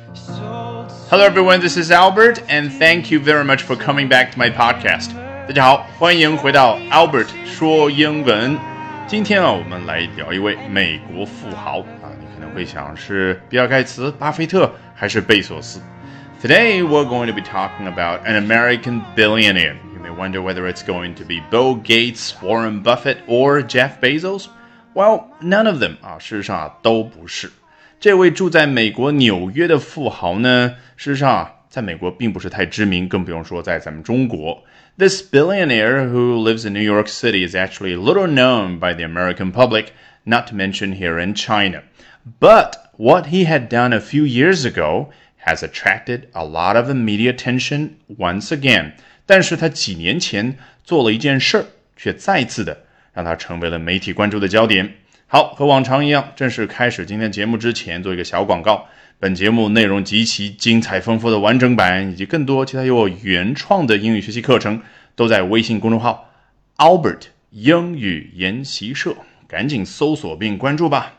Hello, everyone. This is Albert, and thank you very much for coming back to my podcast. 大家好，欢迎回到 Albert 说英文。今天啊，我们来聊一位美国富豪啊，你可能会想是比尔盖茨、巴菲特还是贝索斯。Today we're going to be talking about an American billionaire. You may wonder whether it's going to be Bill Gates, Warren Buffett, or Jeff Bezos. Well, none of them 啊，事实上啊都不是。 这位住在美国纽约的富豪呢，事实上啊，在美国并不是太知名，更不用说在咱们中国。This billionaire who lives in New York City is actually little known by the American public, not to mention here in China. But what he had done a few years ago has attracted a lot of media attention once again. 但是他几年前做了一件事儿，却再次的让他成为了媒体关注的焦点。 好，和往常一样，正式开始今天节目之前，做一个小广告。本节目内容极其精彩丰富的完整版，以及更多其他由我原创的英语学习课程，都在微信公众号 Albert 英语研习社，赶紧搜索并关注吧。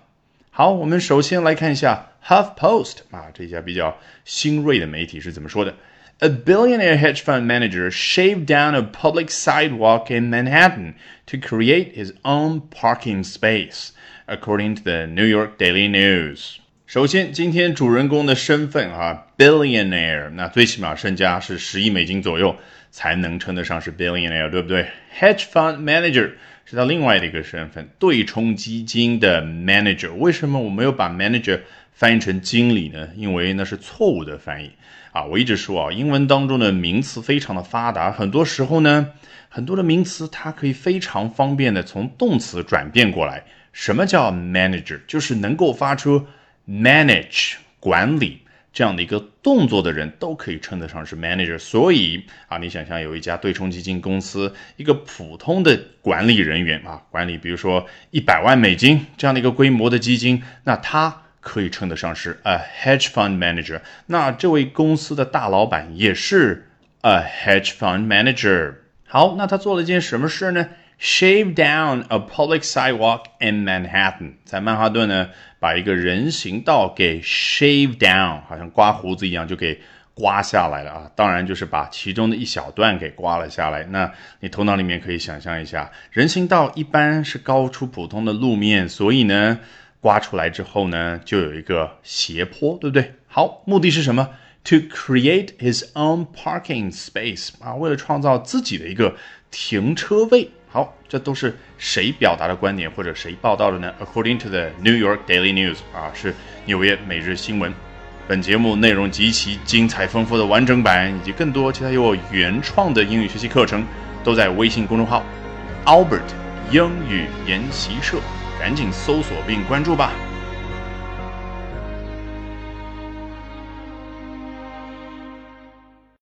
好，我们首先来看一下 Huff Post 啊，这家比较新锐的媒体是怎么说的。A billionaire hedge fund manager shaved down a public sidewalk in Manhattan to create his own parking space, according to the New York Daily News. 首先，今天主人公的身份啊，billionaire，那最起码身家是十亿美金左右，才能称得上是 billionaire，对不对？Hedge fund manager 是他另外的一个身份，对冲基金的 manager。为什么我没有把 manager 翻译成经理呢？因为那是错误的翻译。啊，我一直说啊，英文当中的名词非常的发达，很多时候呢，很多的名词它可以非常方便的从动词转变过来。什么叫 manager？就是能够发出 manage 管理这样的一个动作的人，都可以称得上是 manager。所以啊，你想象有一家对冲基金公司，一个普通的管理人员啊，管理比如说一百万美金这样的一个规模的基金，那他。可以称得上是 a hedge fund manager。那这位公司的大老板也是 a hedge fund manager。好，那他做了件什么事呢？Shave down a public sidewalk in Manhattan，在曼哈顿呢，把一个人行道给 shave down，好像刮胡子一样，就给刮下来了啊。当然就是把其中的一小段给刮了下来。那你头脑里面可以想象一下，人行道一般是高出普通的路面，所以呢。刮出来之后呢，就有一个斜坡，对不对？好，目的是什么？To create his own parking space 啊，为了创造自己的一个停车位。好，这都是谁表达的观点或者谁报道的呢？According to the New York Daily News 啊，是纽约每日新闻。本节目内容极其精彩丰富的完整版，以及更多其他由我原创的英语学习课程，都在微信公众号 Albert 英语研习社。赶紧搜索并关注吧。